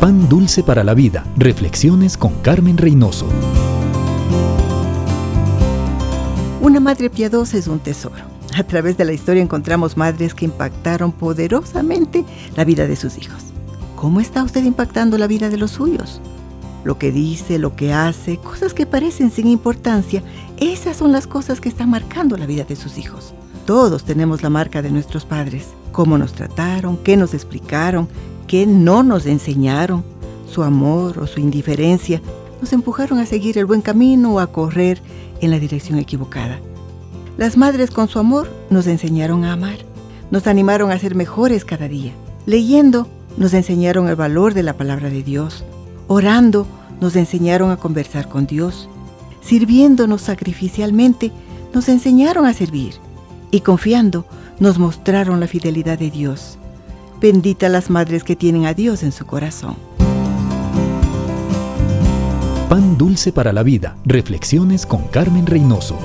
Pan Dulce para la Vida. Reflexiones con Carmen Reynoso. Una madre piadosa es un tesoro. A través de la historia encontramos madres que impactaron poderosamente la vida de sus hijos. ¿Cómo está usted impactando la vida de los suyos? Lo que dice, lo que hace, cosas que parecen sin importancia, esas son las cosas que están marcando la vida de sus hijos. Todos tenemos la marca de nuestros padres, cómo nos trataron, qué nos explicaron, que no nos enseñaron, su amor o su indiferencia, nos empujaron a seguir el buen camino o a correr en la dirección equivocada. Las madres con su amor nos enseñaron a amar, nos animaron a ser mejores cada día. Leyendo nos enseñaron el valor de la palabra de Dios. Orando nos enseñaron a conversar con Dios. Sirviéndonos sacrificialmente nos enseñaron a servir. Y confiando nos mostraron la fidelidad de Dios. Bendita las madres que tienen a Dios en su corazón. Pan dulce para la vida. Reflexiones con Carmen Reynoso.